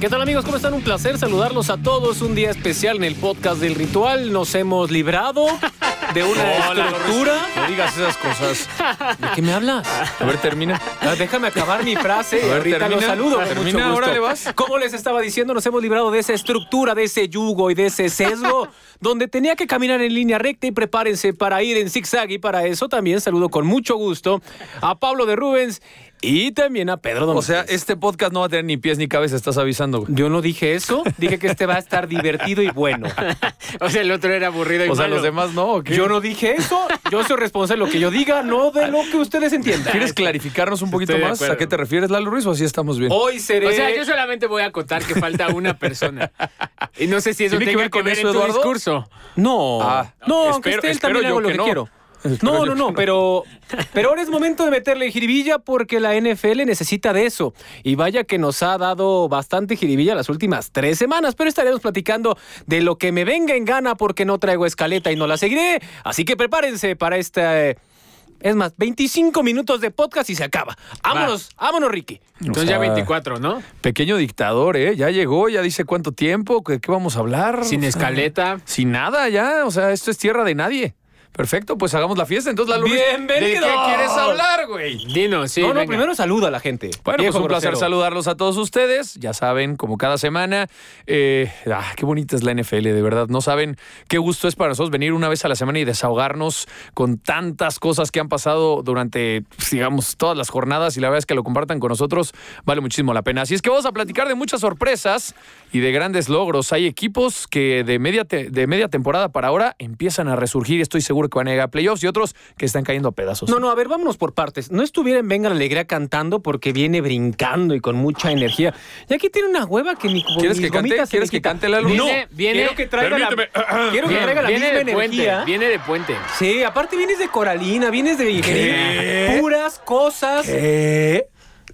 ¿Qué tal amigos? ¿Cómo están? Un placer saludarlos a todos. Un día especial en el podcast del ritual. Nos hemos librado de una estructura. No digas esas cosas. ¿De qué me hablas? A ver, termina. Ah, Déjame acabar mi frase. A ver, Ahorita termina. los saludo. Termina, gusto. órale, vas. Como les estaba diciendo, nos hemos librado de esa estructura, de ese yugo y de ese sesgo, donde tenía que caminar en línea recta y prepárense para ir en zigzag. Y para eso también saludo con mucho gusto a Pablo de Rubens y también a Pedro O Domínguez. sea, este podcast no va a tener ni pies ni cabeza, estás avisando. güey. Yo no dije eso, dije que este va a estar divertido y bueno. O sea, el otro era aburrido y O sea, malo. los demás no. ¿o qué? Yo no dije eso, yo soy responsable de lo que yo diga, no de lo que ustedes entiendan. ¿Quieres clarificarnos un poquito más? ¿A qué te refieres, Lalo Ruiz? ¿O así estamos bien? Hoy seré. O sea, yo solamente voy a acotar que falta una persona. Y no sé si eso ¿Tiene que ver con eso, en tu Eduardo? discurso. No, Ah, no, aunque espero- esté él también hago lo que no. quiero. No, no, no, no. pero, pero ahora es momento de meterle jiribilla porque la NFL necesita de eso. Y vaya que nos ha dado bastante jiribilla las últimas tres semanas, pero estaremos platicando de lo que me venga en gana porque no traigo escaleta y no la seguiré. Así que prepárense para este... Es más, 25 minutos de podcast y se acaba. Vámonos, vámonos, Ricky. Entonces sea, ya 24, ¿no? Pequeño dictador, ¿eh? Ya llegó, ya dice cuánto tiempo, ¿qué, qué vamos a hablar? Sin O sea, escaleta. Sin nada, ya. O sea, esto es tierra de nadie. Perfecto, pues hagamos la fiesta. Entonces, Lalo Ruiz, ¿de ¡Bienvenidos! qué quieres hablar, güey? Dinos, sí. no, no, venga. primero saluda a la gente. Bueno, Viejo pues un placer grosero. saludarlos a todos ustedes. Ya saben, como cada semana, eh, ah, qué bonita es la NFL, de verdad. No saben qué gusto es para nosotros venir una vez a la semana y desahogarnos con tantas cosas que han pasado durante, pues, digamos, todas las jornadas. Y la verdad es que lo compartan con nosotros, vale muchísimo la pena. Así es que vamos a platicar de muchas sorpresas y de grandes logros. Hay equipos que de media, te- de media temporada para ahora empiezan a resurgir. Estoy seguro que van a llegar a playoffs y otros que están cayendo a pedazos. No, no, a ver, vámonos por partes. No estuviera en Venga la Alegría cantando porque viene brincando y con mucha energía. Y aquí tiene una hueva que ni ¿Quieres ni que cante? ¿Quieres que cante la luz? Viene, No, viene. quiero que traiga la, quiero que traiga la viene misma de puente. energía. Viene de puente. Sí, aparte vienes de Coralina, vienes de ingeniería. Puras cosas.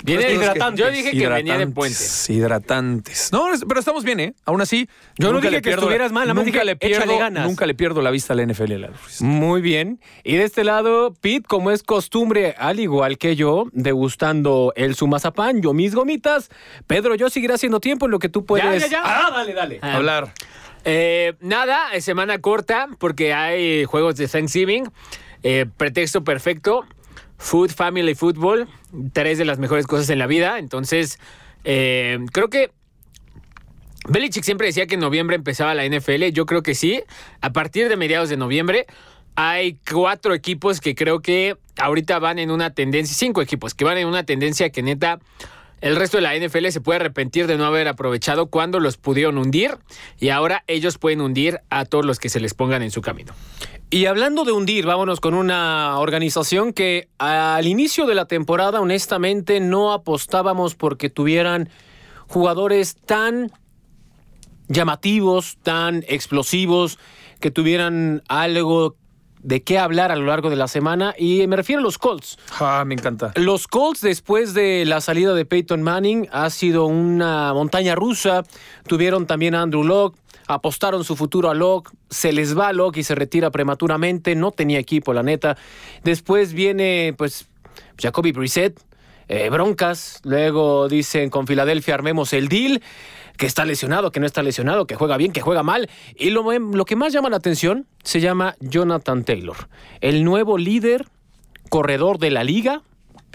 Viene hidratantes. Yo dije que venía de puente. Hidratantes. No, pero estamos bien, ¿eh? Aún así. Yo no dije que estuvieras mal, nada más nunca dije, le pierdo, échale ganas. Nunca le pierdo la vista a la NFL. Muy bien. Y de este lado, Pete, como es costumbre, al igual que yo, degustando el sumazapán, yo mis gomitas. Pedro, yo seguiré haciendo tiempo en lo que tú puedes. ya, ya. Ah, dale, dale. Ah. Hablar. Eh, nada, semana corta porque hay juegos de Thanksgiving. Eh, pretexto perfecto. Food, Family, Football. Tres de las mejores cosas en la vida. Entonces, eh, creo que Belichick siempre decía que en noviembre empezaba la NFL. Yo creo que sí. A partir de mediados de noviembre hay cuatro equipos que creo que ahorita van en una tendencia, cinco equipos que van en una tendencia que neta el resto de la NFL se puede arrepentir de no haber aprovechado cuando los pudieron hundir y ahora ellos pueden hundir a todos los que se les pongan en su camino. Y hablando de hundir, vámonos con una organización que al inicio de la temporada, honestamente, no apostábamos porque tuvieran jugadores tan llamativos, tan explosivos, que tuvieran algo de qué hablar a lo largo de la semana. Y me refiero a los Colts. Ah, me encanta. Los Colts, después de la salida de Peyton Manning, ha sido una montaña rusa. Tuvieron también a Andrew Locke, apostaron su futuro a Locke, se les va Locke y se retira prematuramente. No tenía equipo, la neta. Después viene, pues, Jacoby Brissett, eh, broncas. Luego dicen con Filadelfia armemos el deal. Que está lesionado, que no está lesionado, que juega bien, que juega mal. Y lo, lo que más llama la atención se llama Jonathan Taylor, el nuevo líder corredor de la liga.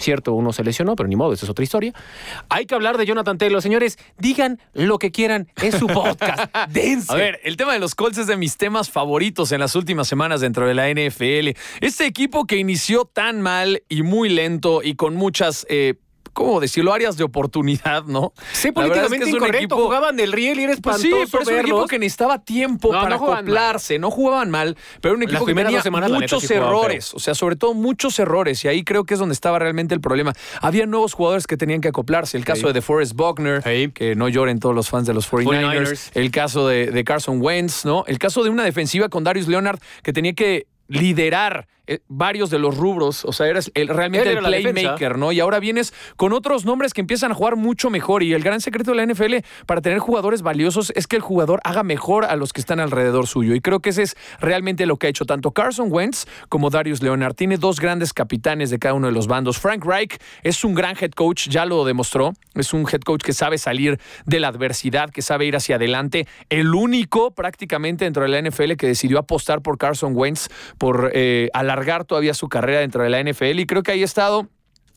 Cierto, uno se lesionó, pero ni modo, esa es otra historia. Hay que hablar de Jonathan Taylor, señores. Digan lo que quieran, es su podcast. Dense. A ver, el tema de los Colts es de mis temas favoritos en las últimas semanas dentro de la NFL. Este equipo que inició tan mal y muy lento y con muchas, eh, ¿cómo decirlo? Áreas de oportunidad, ¿no? Sí, es políticamente que es incorrecto. equipo- Jugaban del riel y era Pues sí, espantoso pero es un equipo que necesitaba tiempo No, para no acoplarse. No jugaban mal, pero era un equipo que tenía semanas, neta, muchos sí errores. O sea, sobre todo muchos errores. Y ahí creo que es donde estaba realmente el problema. Había nuevos jugadores que tenían que acoplarse. El caso de DeForest Buckner, Sí. que no lloren todos los fans de los 49ers. 49ers. El caso de, de Carson Wentz, ¿no? El caso de una defensiva con Darius Leonard que tenía que liderar eh, varios de los rubros, o sea, eres el, realmente el playmaker, ¿no? Y ahora vienes con otros nombres que empiezan a jugar mucho mejor. Y el gran secreto de la NFL para tener jugadores valiosos es que el jugador haga mejor a los que están alrededor suyo. Y creo que ese es realmente lo que ha hecho tanto Carson Wentz como Darius Leonard. Tiene dos grandes capitanes de cada uno de los bandos. Frank Reich es un gran head coach, ya lo demostró. Es un head coach que sabe salir de la adversidad, que sabe ir hacia adelante. El único prácticamente dentro de la NFL que decidió apostar por Carson Wentz, por eh, alargar todavía su carrera dentro de la NFL. Y creo que ahí ha estado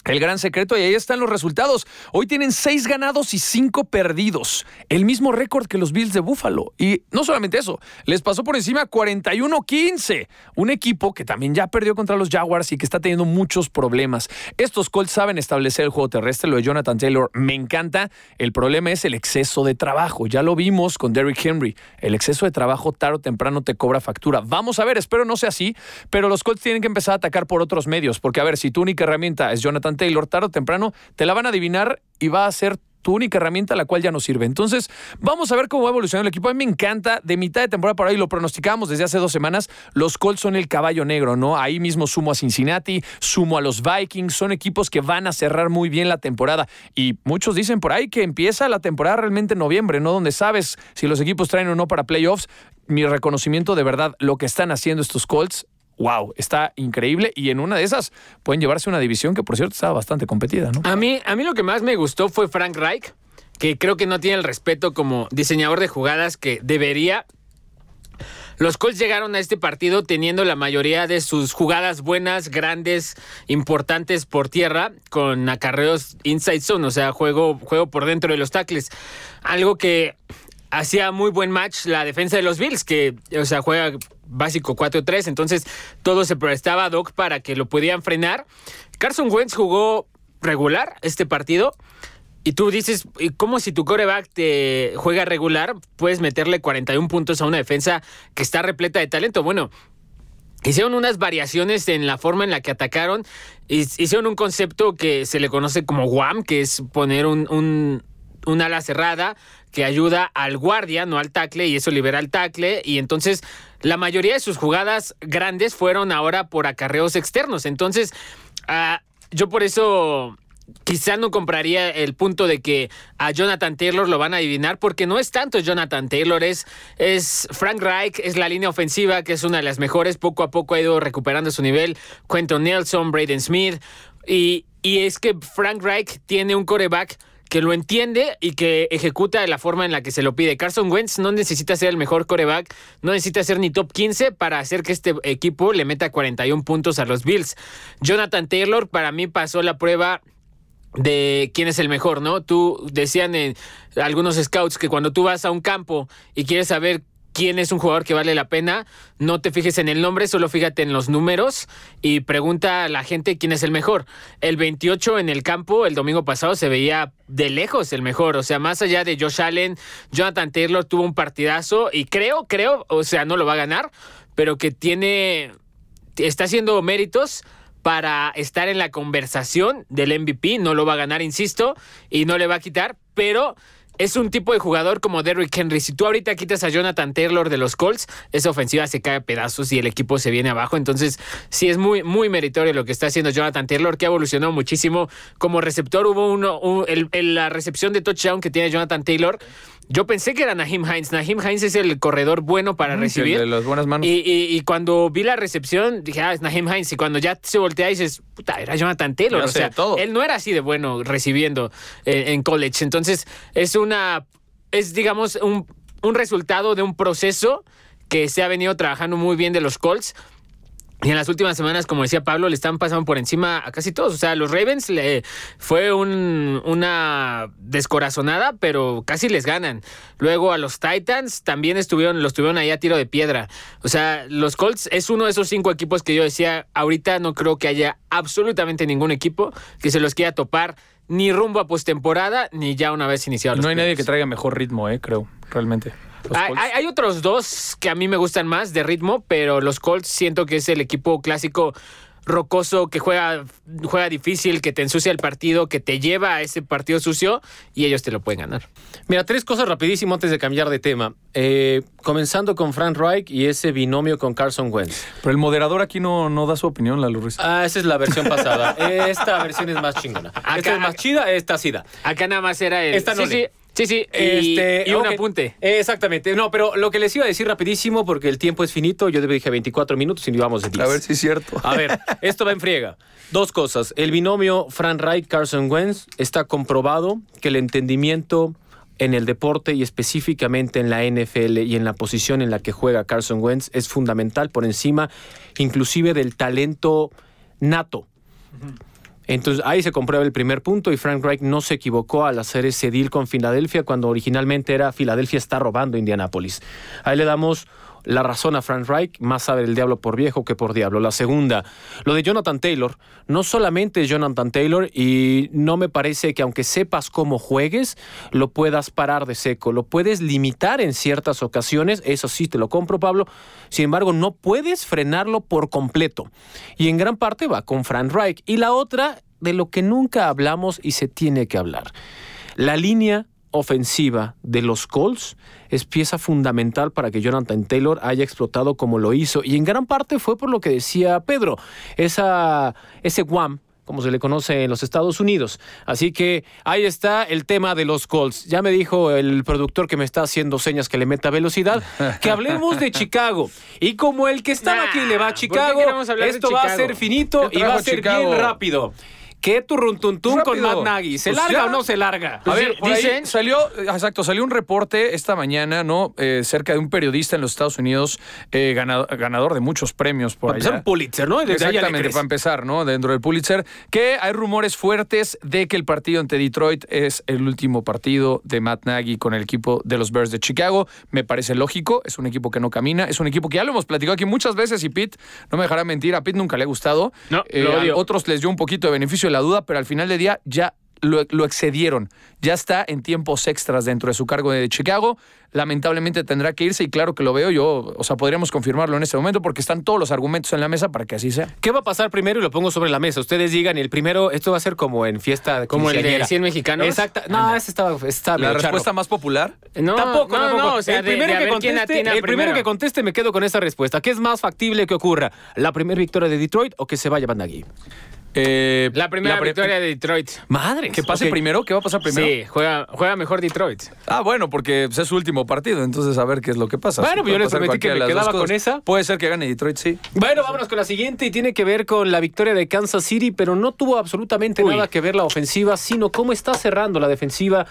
el gran secreto y ahí están los resultados. Hoy tienen seis ganados y cinco perdidos. El mismo récord que los Bills de Buffalo. Y no solamente eso, les pasó por encima 41-15. Un equipo que también ya perdió contra los Jaguars y que está teniendo muchos problemas. Estos Colts saben establecer el juego terrestre. Lo de Jonathan Taylor me encanta. El problema es el exceso de trabajo. Ya lo vimos con Derrick Henry. El exceso de trabajo tarde o temprano te cobra factura. Vamos a ver, espero no sea así, pero los Colts tienen que empezar a atacar por otros medios. Porque a ver, si tu única herramienta es Jonathan Taylor, tarde o temprano te la van a adivinar y va a ser tu única herramienta, la cual ya no sirve. Entonces, vamos a ver cómo va evolucionando el equipo. A mí me encanta, de mitad de temporada por ahí lo pronosticábamos desde hace dos semanas, los Colts son el caballo negro, ¿no? Ahí mismo sumo a Cincinnati, sumo a los Vikings, son equipos que van a cerrar muy bien la temporada. Y muchos dicen por ahí que empieza la temporada realmente en noviembre, ¿no? Donde sabes si los equipos traen o no para playoffs. Mi reconocimiento de verdad, lo que están haciendo estos Colts wow, está increíble y en una de esas pueden llevarse una división que por cierto estaba bastante competida, ¿no? A mí, a mí lo que más me gustó fue Frank Reich, que creo que no tiene el respeto como diseñador de jugadas que debería. Los Colts llegaron a este partido teniendo la mayoría de sus jugadas buenas, grandes, importantes por tierra, con acarreos inside zone, o sea, juego, juego por dentro de los tackles. Algo que hacía muy buen match la defensa de los Bills, que, o sea, juega básico 4-3, entonces todo se prestaba a Doc para que lo pudieran frenar. Carson Wentz jugó regular este partido. Y tú dices, ¿y ¿cómo si tu coreback te juega regular? Puedes meterle 41 puntos a una defensa que está repleta de talento. Bueno, Hicieron unas variaciones en la forma en la que atacaron. Hicieron un concepto que se le conoce como WAM, que es poner un, un ala cerrada que ayuda al guardia, no al tackle, y eso libera al tackle. Y entonces la mayoría de sus jugadas grandes fueron ahora por acarreos externos. Entonces, uh, yo por eso quizá no compraría el punto de que a Jonathan Taylor lo van a adivinar, porque no es tanto Jonathan Taylor, es, es Frank Reich, es la línea ofensiva, que es una de las mejores, poco a poco ha ido recuperando su nivel, Quentin Nelson, Braden Smith, y, y es que Frank Reich tiene un coreback que lo entiende y que ejecuta de la forma en la que se lo pide. Carson Wentz no necesita ser el mejor coreback, no necesita ser ni top 15 para hacer que este equipo le meta 41 puntos a los Bills. Jonathan Taylor para mí pasó la prueba de quién es el mejor, ¿no? Tú decían en algunos scouts que cuando tú vas a un campo y quieres saber quién es un jugador que vale la pena, no te fijes en el nombre, solo fíjate en los números y pregunta a la gente quién es el mejor. El 28 en el campo el domingo pasado se veía de lejos el mejor, o sea, más allá de Josh Allen, Jonathan Taylor tuvo un partidazo y creo, creo, o sea, no lo va a ganar, pero que tiene, está haciendo méritos para estar en la conversación del MVP. No lo va a ganar, insisto, y no le va a quitar, pero es un tipo de jugador como Derrick Henry. Si tú ahorita quitas a Jonathan Taylor de los Colts, esa ofensiva se cae pedazos y el equipo se viene abajo. Entonces, sí es muy, muy meritorio lo que está haciendo Jonathan Taylor, que ha evolucionado muchísimo como receptor. Hubo uno, un, el, la recepción de touchdown que tiene Jonathan Taylor. Yo pensé que era Nahim Hines. Nahim Hines es el corredor bueno para Mm, recibir. de las buenas manos. Y, y, y cuando vi la recepción, dije, ah, es Nahim Hines. Y cuando ya se voltea, dices, puta, era Jonathan Taylor. Ya o sé sea, todo. él no era así de bueno recibiendo eh, en college. Entonces, es una. Es, digamos, un, un resultado de un proceso que se ha venido trabajando muy bien de los Colts. Y en las últimas semanas, como decía Pablo, le están pasando por encima a casi todos. O sea, los Ravens le fue un, una descorazonada, pero casi les ganan. Luego a los Titans también estuvieron, los tuvieron ahí a tiro de piedra. O sea, los Colts es uno de esos cinco equipos que yo decía, ahorita no creo que haya absolutamente ningún equipo que se los quiera topar ni rumbo a postemporada, ni ya una vez iniciado. No hay nadie que traiga mejor ritmo, eh, creo, realmente. Hay, hay- hay otros dos que a mí me gustan más de ritmo, pero los Colts siento que es el equipo clásico rocoso, que juega, juega difícil, que te ensucia el partido, que te lleva a ese partido sucio y ellos te lo pueden ganar. Mira, tres cosas rapidísimo antes de cambiar de tema. Eh, comenzando con Frank Reich y ese binomio con Carson Wentz. Pero el moderador aquí no, no da su opinión, la Ruiz. Ah, esa es la versión pasada. Esta versión es más chingona. Acá- esta es más chida, esta sida. Acá nada más era el. Esta no sí, le- sí, sí, sí. Y, Este, y un apunte. Exactamente. No, pero lo que les iba a decir rapidísimo, porque el tiempo es finito, yo dije 24 minutos y no íbamos de 10. A ver si es cierto. A ver, esto va en friega. Dos cosas. El binomio Frank Reich, Carson Wentz está comprobado que el entendimiento en el deporte y específicamente en la NFL y en la posición en la que juega Carson Wentz es fundamental por encima inclusive del talento nato. Entonces ahí se comprueba el primer punto y Frank Reich no se equivocó al hacer ese deal con Filadelfia cuando originalmente era Filadelfia está robando Indianápolis. Ahí le damos la razón a Frank Reich, más sabe el diablo por viejo que por diablo. La segunda, lo de Jonathan Taylor, no solamente Jonathan Taylor y no me parece que aunque sepas cómo juegues, lo puedas parar de seco, lo puedes limitar en ciertas ocasiones, eso sí te lo compro Pablo, sin embargo no puedes frenarlo por completo. Y en gran parte va con Frank Reich. Y la otra, de lo que nunca hablamos y se tiene que hablar, la línea ofensiva de los Colts es pieza fundamental para que Jonathan Taylor haya explotado como lo hizo. Y en gran parte fue por lo que decía Pedro, esa, ese guam como se le conoce en los Estados Unidos. Así que ahí está el tema de los Colts. Ya me dijo el productor que me está haciendo señas que le meta velocidad, que hablemos de Chicago. Y como el que estaba Nah, aquí le va a ¿por qué Chicago, esto va a ser finito ¿Qué y va a ser Chicago? bien rápido. ¿Qué turruntuntún con. Matt Nagy? ¿Se Pues larga ya. o no se larga? A Pues ver, sí, ahí dicen- salió, exacto, salió un reporte esta mañana, ¿no? Eh, cerca de un periodista en los Estados Unidos, eh, ganado- ganador de muchos premios por Para empezar, allá. un Pulitzer, ¿no? Desde Exactamente, para empezar, ¿no? Dentro del Pulitzer, que hay rumores fuertes de que el partido ante Detroit es el último partido de Matt Nagy con el equipo de los Bears de Chicago. Me parece lógico, es un equipo que no camina, es un equipo que ya lo hemos platicado aquí muchas veces y Pete, no me dejará mentir, a Pete nunca le ha gustado. No, Eh, lo a otros les dio un poquito de beneficio de la duda, pero al final del día ya lo, lo excedieron. Ya está en tiempos extras dentro de su cargo de Chicago. Lamentablemente tendrá que irse y claro que lo veo yo, o sea, podríamos confirmarlo en este momento porque están todos los argumentos en la mesa para que así sea. ¿Qué va a pasar primero? Y lo pongo sobre la mesa. Ustedes digan, el primero, esto va a ser como en fiesta de Como el de quinceañera. 100 mexicanos. Exacto. No, ese estaba, estaba La respuesta charro. más popular. No, tampoco, no, tampoco. no, o sea, el de- primero, de a que, ver quién conteste, atina el primero primero. que conteste me quedo con esa respuesta. ¿Qué es más factible que ocurra? ¿La primera victoria de Detroit o que se vaya Bandagui? Eh, La primera pri- victoria de Detroit. Madre. ¿Que pase primero? ¿Qué va a pasar primero? Sí, juega, juega mejor Detroit. Ah, bueno, porque pues, es su último partido, entonces a ver qué es lo que pasa. Bueno, Sí, yo les prometí que me quedaba con esa. Puede ser que gane Detroit, sí. Bueno, vámonos con la siguiente y tiene que ver con la victoria de Kansas City, pero no tuvo absolutamente Uy. nada que ver la ofensiva, sino cómo está cerrando la defensiva.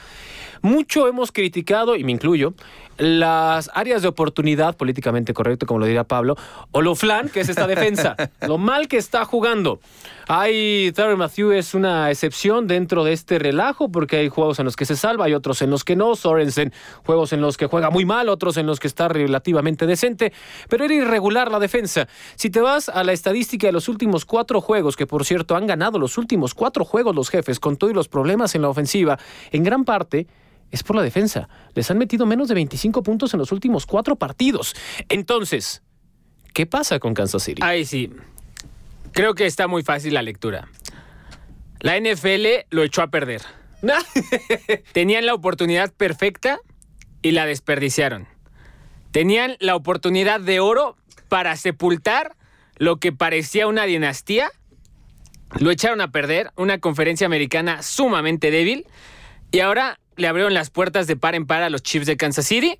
Mucho hemos criticado, y me incluyo, las áreas de oportunidad, políticamente correcto, como lo diría Pablo, o lo flan, que es esta defensa, lo mal que está jugando. Hay, Tyron Matthew es una excepción dentro de este relajo, porque hay juegos en los que se salva, hay otros en los que no. Sorensen, juegos en los que juega muy mal, otros en los que está relativamente decente, pero era irregular la defensa. Si te vas a la estadística de los últimos cuatro juegos, que por cierto han ganado los últimos cuatro juegos los jefes, con todos los problemas en la ofensiva, en gran parte es por la defensa. Les han metido menos de 25 puntos en los últimos cuatro partidos. Entonces, ¿qué pasa con Kansas City? Ahí sí. Creo que está muy fácil la lectura. La NFL lo echó a perder. Tenían la oportunidad perfecta y la desperdiciaron. Tenían la oportunidad de oro para sepultar lo que parecía una dinastía. Lo echaron a perder, una conferencia americana sumamente débil. Y ahora le abrieron las puertas de par en par a los Chiefs de Kansas City,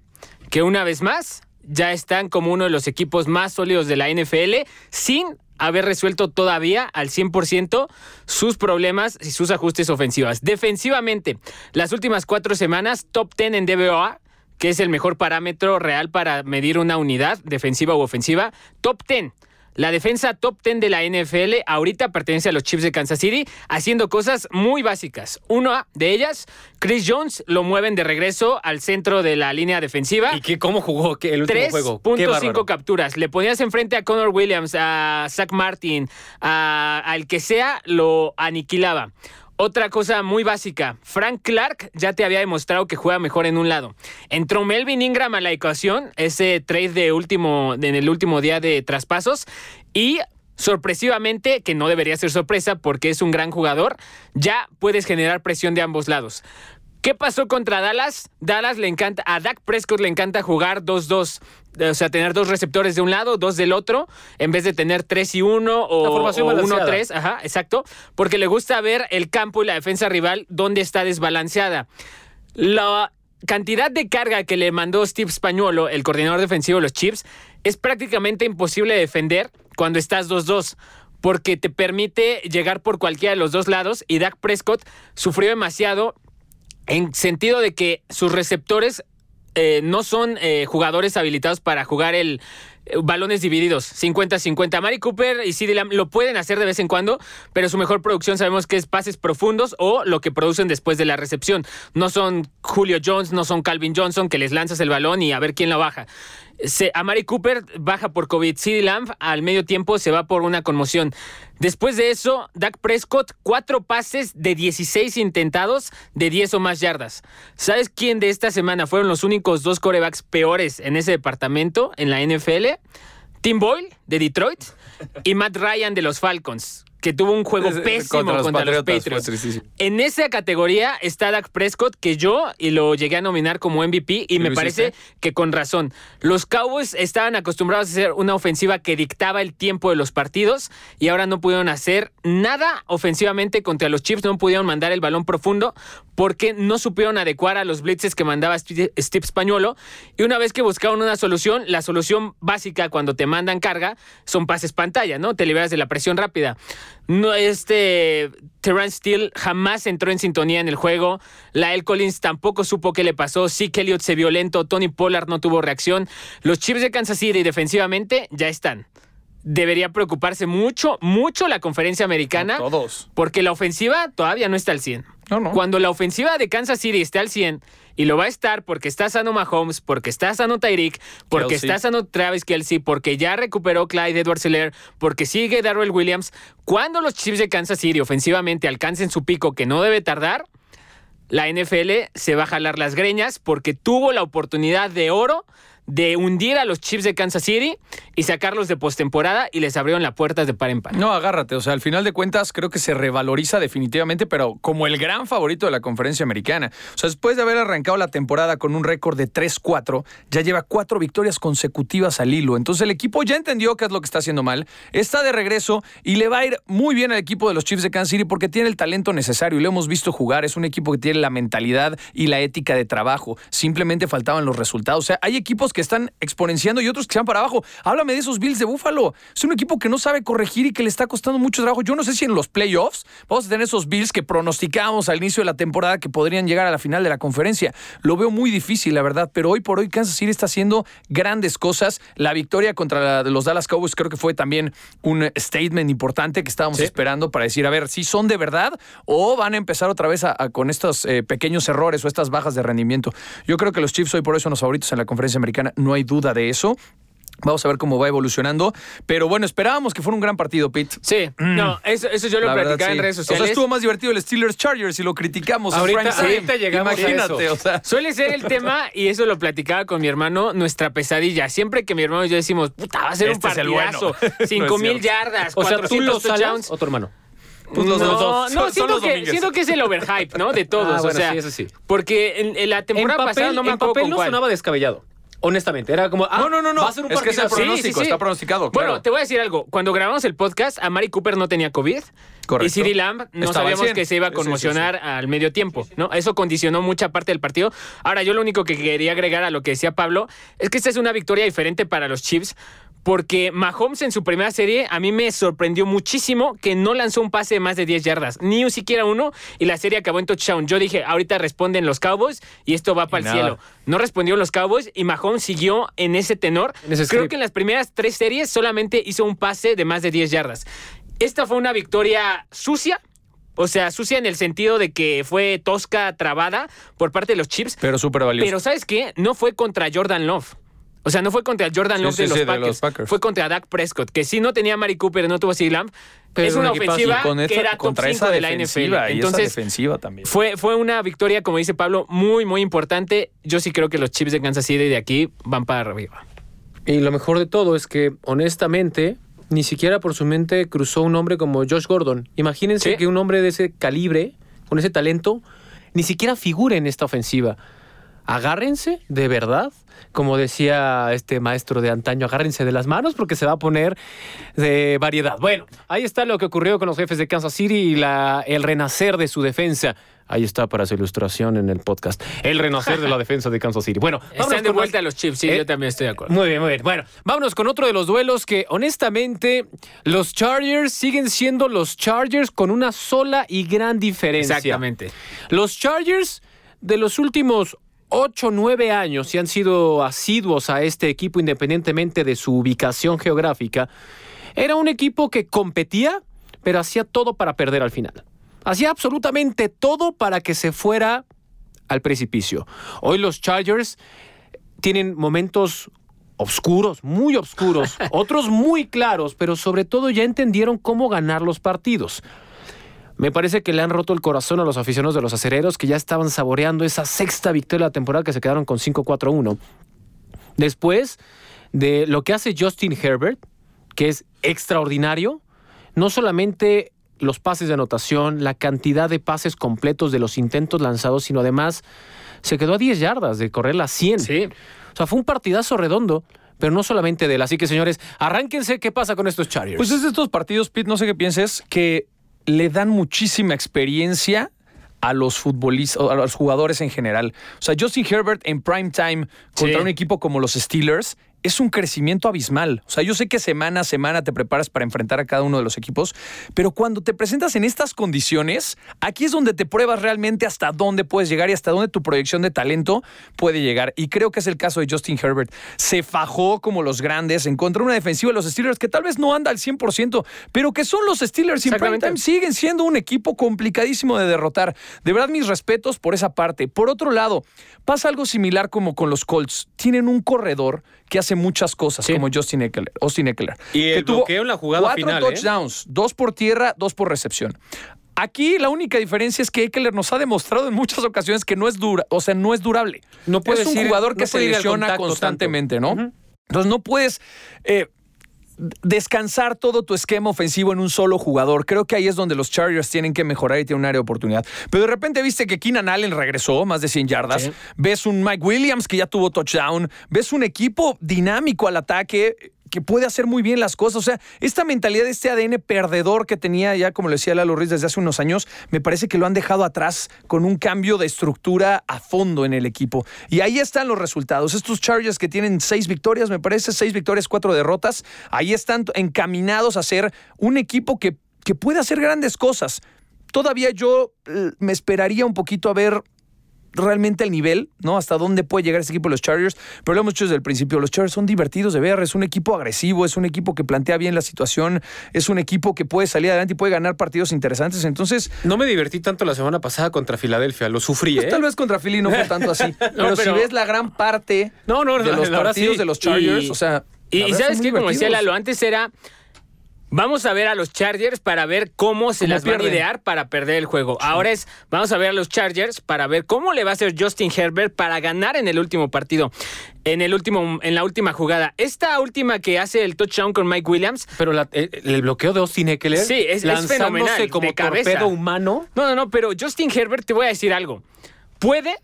que una vez más ya están como uno de los equipos más sólidos de la NFL, sin haber resuelto todavía al 100% sus problemas y sus ajustes ofensivas. Defensivamente, las últimas cuatro semanas, top 10 en DBOA, que es el mejor parámetro real para medir una unidad defensiva u ofensiva, top 10. La defensa top 10 de la NFL ahorita pertenece a los Chiefs de Kansas City, haciendo cosas muy básicas. Una de ellas, Chris Jones lo mueven de regreso al centro de la línea defensiva. ¿Y qué, cómo jugó el último juego? Qué 3.5 bárbaro. capturas. Le ponías enfrente a Connor Williams, a Zach Martin, a- al que sea, lo aniquilaba. Otra cosa muy básica, Frank Clark ya te había demostrado que juega mejor en un lado. Entró Melvin Ingram a la ecuación, ese trade de último, en el último día de traspasos, y sorpresivamente, que no debería ser sorpresa porque es un gran jugador, ya puedes generar presión de ambos lados. ¿Qué pasó contra Dallas? Dallas le encanta, a Dak Prescott le encanta jugar 2-2. O sea, tener dos receptores de un lado, dos del otro, en vez de tener 3 y 1 o, La formación o balanceada. 1-3. Ajá, exacto. Porque le gusta ver el campo y la defensa rival donde está desbalanceada. La cantidad de carga que le mandó Steve Spañuolo, el coordinador defensivo de los Chiefs, es prácticamente imposible de defender cuando estás 2-2. Porque te permite llegar por cualquiera de los dos lados y Dak Prescott sufrió demasiado en sentido de que sus receptores eh, no son eh, jugadores habilitados para jugar el eh, balones divididos, 50-50. Mari Cooper y CeeDee Lamb lo pueden hacer de vez en cuando, pero su mejor producción sabemos que es pases profundos o lo que producen después de la recepción. No son Julio Jones, no son Calvin Johnson, que les lanzas el balón y a ver quién lo baja. A Mari Cooper baja por COVID. CeeDee Lamb al medio tiempo se va por una conmoción. Después de eso, Dak Prescott, cuatro pases de 16 intentados de 10 o más yardas. ¿Sabes quién de esta semana fueron los únicos dos corebacks peores en ese departamento en la NFL? Tim Boyle de Detroit y Matt Ryan de los Falcons, que tuvo un juego Es- pésimo contra, los, Patriots. En esa categoría está Dak Prescott, que yo y lo llegué a nominar como MVP y me parece hiciste? que con razón. Los Cowboys estaban acostumbrados a hacer una ofensiva que dictaba el tiempo de los partidos y ahora no pudieron hacer nada ofensivamente contra los Chiefs, no pudieron mandar el balón profundo porque no supieron adecuar a los blitzes que mandaba Steve Steve Spañuolo y una vez que buscaron una solución, la solución básica cuando te mandan carga son pases pantalla, ¿no? Te liberas de la presión rápida. No, este Terrence Steele jamás entró en sintonía en el juego. Lael Collins tampoco supo qué le pasó. Zeke Elliott se violento. Tony Pollard no tuvo reacción. Los Chiefs de Kansas City defensivamente ya están. Debería preocuparse mucho, mucho la conferencia americana. Todos. Porque la ofensiva todavía no está al 100. No, no. Cuando la ofensiva de Kansas City esté al 100 y lo va a estar porque está sano Mahomes, porque está sano Tyreek, porque Kelsey. está sano Travis Kelsey, porque ya recuperó Clyde Edwards Helaire, porque sigue Darrell Williams, cuando los Chiefs de Kansas City ofensivamente alcancen su pico que no debe tardar, la NFL se va a jalar las greñas porque tuvo la oportunidad de oro de hundir a los Chiefs de Kansas City y sacarlos de postemporada y les abrieron las puertas de par en par. No, agárrate. O sea, al final de cuentas, creo que se revaloriza definitivamente, pero como el gran favorito de la conferencia americana. O sea, después de haber arrancado la temporada con un récord de 3-4, ya lleva cuatro victorias consecutivas al hilo. Entonces, el equipo ya entendió qué es lo que está haciendo mal, está de regreso y le va a ir muy bien al equipo de los Chiefs de Kansas City porque tiene el talento necesario y lo hemos visto jugar. Es un equipo que tiene la mentalidad y la ética de trabajo. Simplemente faltaban los resultados. O sea, hay equipos que están exponenciando y otros que están para abajo. Háblame de esos Bills de Búfalo. Es un equipo que no sabe corregir y que le está costando mucho trabajo. Yo no sé si en los playoffs vamos a tener esos Bills que pronosticábamos al inicio de la temporada que podrían llegar a la final de la conferencia. Lo veo muy difícil, la verdad, pero hoy por hoy Kansas City está haciendo grandes cosas. La victoria contra la los Dallas Cowboys creo que fue también un statement importante que estábamos esperando para decir, a ver, si son de verdad o van a empezar otra vez a- a- con estos eh, pequeños errores o estas bajas de rendimiento. Yo creo que los Chiefs hoy por hoy son los favoritos en la conferencia americana, no hay duda de eso. Vamos a ver cómo va evolucionando. Pero bueno, esperábamos que fuera un gran partido, Pete. Sí, no, eso, eso yo lo Mm. La verdad, platicaba en sí. redes O sociales. sea, estuvo más divertido el Steelers Chargers y lo criticamos. Ahorita- time. ahorita llegamos a Imagínate, eso. o sea. Suele ser el tema, y eso lo platicaba con mi hermano, nuestra pesadilla. Siempre que mi hermano y yo decimos, puta, va a ser Este un es el bueno. partidazo. No Cinco es mil cierto. yardas, O sea, tú 400 los salas touchdowns. o tu hermano. Pues los no, dos. no, Son- son siento, los que, siento que es el overhype, ¿no? De todos. Ah, bueno, o sea, sí, eso sí. Porque en, en la En temporada pasada no me en acuerdo papel con no cuál. sonaba descabellado. Honestamente, era como, ah, No, no, no, no. va a ser un Es que es el pronóstico, está pronosticado, Bueno, te voy a decir algo. Cuando grabamos el podcast, a Mari Cooper no tenía COVID. Correcto. Y CeeDee Lamb no Estaba sabíamos 100. que se iba a conmocionar al medio tiempo, ¿no? Eso condicionó mucha parte del partido. Ahora, yo lo único que quería agregar a lo que decía Pablo es que esta es una victoria diferente para los Chiefs. Porque Mahomes en su primera serie a mí me sorprendió muchísimo que no lanzó un pase de más de 10 yardas, ni siquiera uno, y la serie acabó en touchdown. Yo dije, ahorita responden los Cowboys y esto va para el nada. cielo. No respondió los Cowboys y Mahomes siguió en ese tenor. En ese Creo que en las primeras tres series solamente hizo un pase de más de 10 yardas. Esta fue una victoria sucia. O sea, sucia en el sentido de que fue tosca, trabada por parte de los Chips. Pero súper valioso. Pero ¿sabes qué? No fue contra Jordan Love. O sea, no fue contra Jordan Sí, Love sí, de, los sí, de Packers, los Packers. Fue contra Dak Prescott, que sí no tenía a Mari Cooper, no tuvo a Lamb. Pero es un una ofensiva con que esa- era top contra 5 esa de la defensiva NFL. y esa Entonces, defensiva también. fue, fue una victoria, como dice Pablo, muy, muy importante. Yo sí creo que los Chips de Kansas City de aquí van para arriba. Y lo mejor de todo es que, honestamente, Ni siquiera por su mente cruzó un hombre como Josh Gordon. Imagínense Sí. que un hombre de ese calibre, con ese talento, ni siquiera figure en esta ofensiva. Agárrense, de verdad, como decía este maestro de antaño, agárrense de las manos porque se va a poner de variedad. Bueno, ahí está lo que ocurrió con los jefes de Kansas City y la, el renacer de su defensa. Ahí está para su ilustración en el podcast. El renacer de la defensa de Kansas City. Bueno, Están de vuelta más- los Chiefs, sí, Eh, yo también estoy de acuerdo. muy bien, muy bien. Bueno, vámonos con otro de los duelos que honestamente los Chargers siguen siendo los Chargers con una sola y gran diferencia. Exactamente. Los Chargers de los últimos 8 9 años y han sido asiduos a este equipo independientemente de su ubicación geográfica. Era un equipo que competía, pero hacía todo para perder al final. Hacía absolutamente todo para que se fuera al precipicio. Hoy los Chargers tienen momentos oscuros, muy oscuros, otros muy claros, pero sobre todo ya entendieron cómo ganar los partidos. Me parece que le han roto el corazón a los aficionados de los acereros que ya estaban saboreando esa sexta victoria de la temporada que se quedaron con 5-4-1. Después de lo que hace Justin Herbert, que es extraordinario, no solamente los pases de anotación, la cantidad de pases completos de los intentos lanzados, sino además se quedó a 10 yardas de correr las 100. Sí. O sea, fue un partidazo redondo, pero no solamente de él. Así que, señores, arránquense qué pasa con estos Chargers. Pues es de estos partidos, Pete, no sé qué pienses, que le dan muchísima experiencia a los futbolistas, a los jugadores en general. O sea, Justin Herbert en prime time contra Sí. un equipo como los Steelers es un crecimiento abismal. O sea, yo sé que semana a semana te preparas para enfrentar a cada uno de los equipos, pero cuando te presentas en estas condiciones, aquí es donde te pruebas realmente hasta dónde puedes llegar y hasta dónde tu proyección de talento puede llegar. Y creo que es el caso de Justin Herbert. Se fajó como los grandes, encontró una defensiva de los Steelers que tal vez no anda al 100%, pero que son los Steelers y en prime Exactamente. time siguen siendo un equipo complicadísimo de derrotar. De verdad, mis respetos por esa parte. Por otro lado, pasa algo similar como con los Colts. Tienen un corredor que hace muchas cosas, Sí. como Justin Eckler, Austin Eckler. Y que el bloqueo en la jugada cuatro final, ¿eh? touchdowns, dos por tierra, dos por recepción. Aquí la única diferencia es que Eckler nos ha demostrado en muchas ocasiones que no es dura, o sea, no es durable. No puedes es un jugador no que se puede ir al lesiona constantemente, tanto. ¿no? Entonces no puedes eh, descansar todo tu esquema ofensivo en un solo jugador. Creo que ahí es donde los Chargers tienen que mejorar y tienen un área de oportunidad. Pero de repente viste que Keenan Allen regresó más de 100 yardas. Sí. Ves un Mike Williams que ya tuvo touchdown. Ves un equipo dinámico al ataque que puede hacer muy bien las cosas. O sea, esta mentalidad, este ADN perdedor que tenía ya, como le decía Lalo Ruiz desde hace unos años, me parece que lo han dejado atrás con un cambio de estructura a fondo en el equipo. Y ahí están los resultados. Estos Chargers que tienen seis victorias, me parece, seis victorias, cuatro derrotas, ahí están encaminados a ser un equipo que, que puede hacer grandes cosas. Todavía yo eh, me esperaría un poquito a ver realmente el nivel, ¿no? Hasta dónde puede llegar ese equipo de los Chargers. Pero lo hemos dicho desde el principio, los Chargers son divertidos de ver, es un equipo agresivo, es un equipo que plantea bien la situación, es un equipo que puede salir adelante y puede ganar partidos interesantes. Entonces, No me divertí tanto la semana pasada contra Filadelfia, lo sufrí, pues, ¿eh? tal vez contra Philly no fue tanto así. pero, si pero- ves la gran parte No, no, de no, los partidos sí. de los Chargers, Y- o sea... Y, sabes qué, como decía. Lalo, antes era. Vamos a ver a los Chargers para ver cómo se ¿Cómo las van a pierden? idear para perder el juego. Ahora es, vamos a ver a los Chargers para ver cómo le va a hacer Justin Herbert para ganar en el último partido, en el último, en la última jugada. Esta última que hace el touchdown con Mike Williams. Pero la- el, el bloqueo de Austin Eckler, Sí, es- es fenomenal, como de cabeza. torpedo humano. No, no, no, pero Justin Herbert, te voy a decir algo. Puede,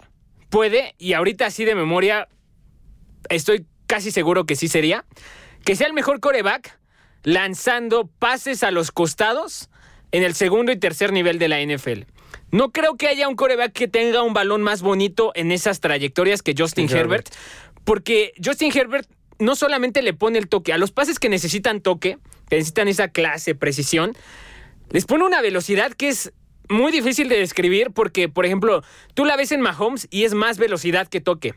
puede, y ahorita así de memoria, estoy casi seguro que sí sería, que sea el mejor coreback lanzando pases a los costados en el segundo y tercer nivel de la NFL. No creo que haya un coreback que tenga un balón más bonito en esas trayectorias que Justin Herbert. porque Justin Herbert no solamente le pone el toque, a los pases que necesitan toque, que necesitan esa clase, precisión, les pone una velocidad que es muy difícil de describir porque, por ejemplo, tú la ves en Mahomes y es más velocidad que toque.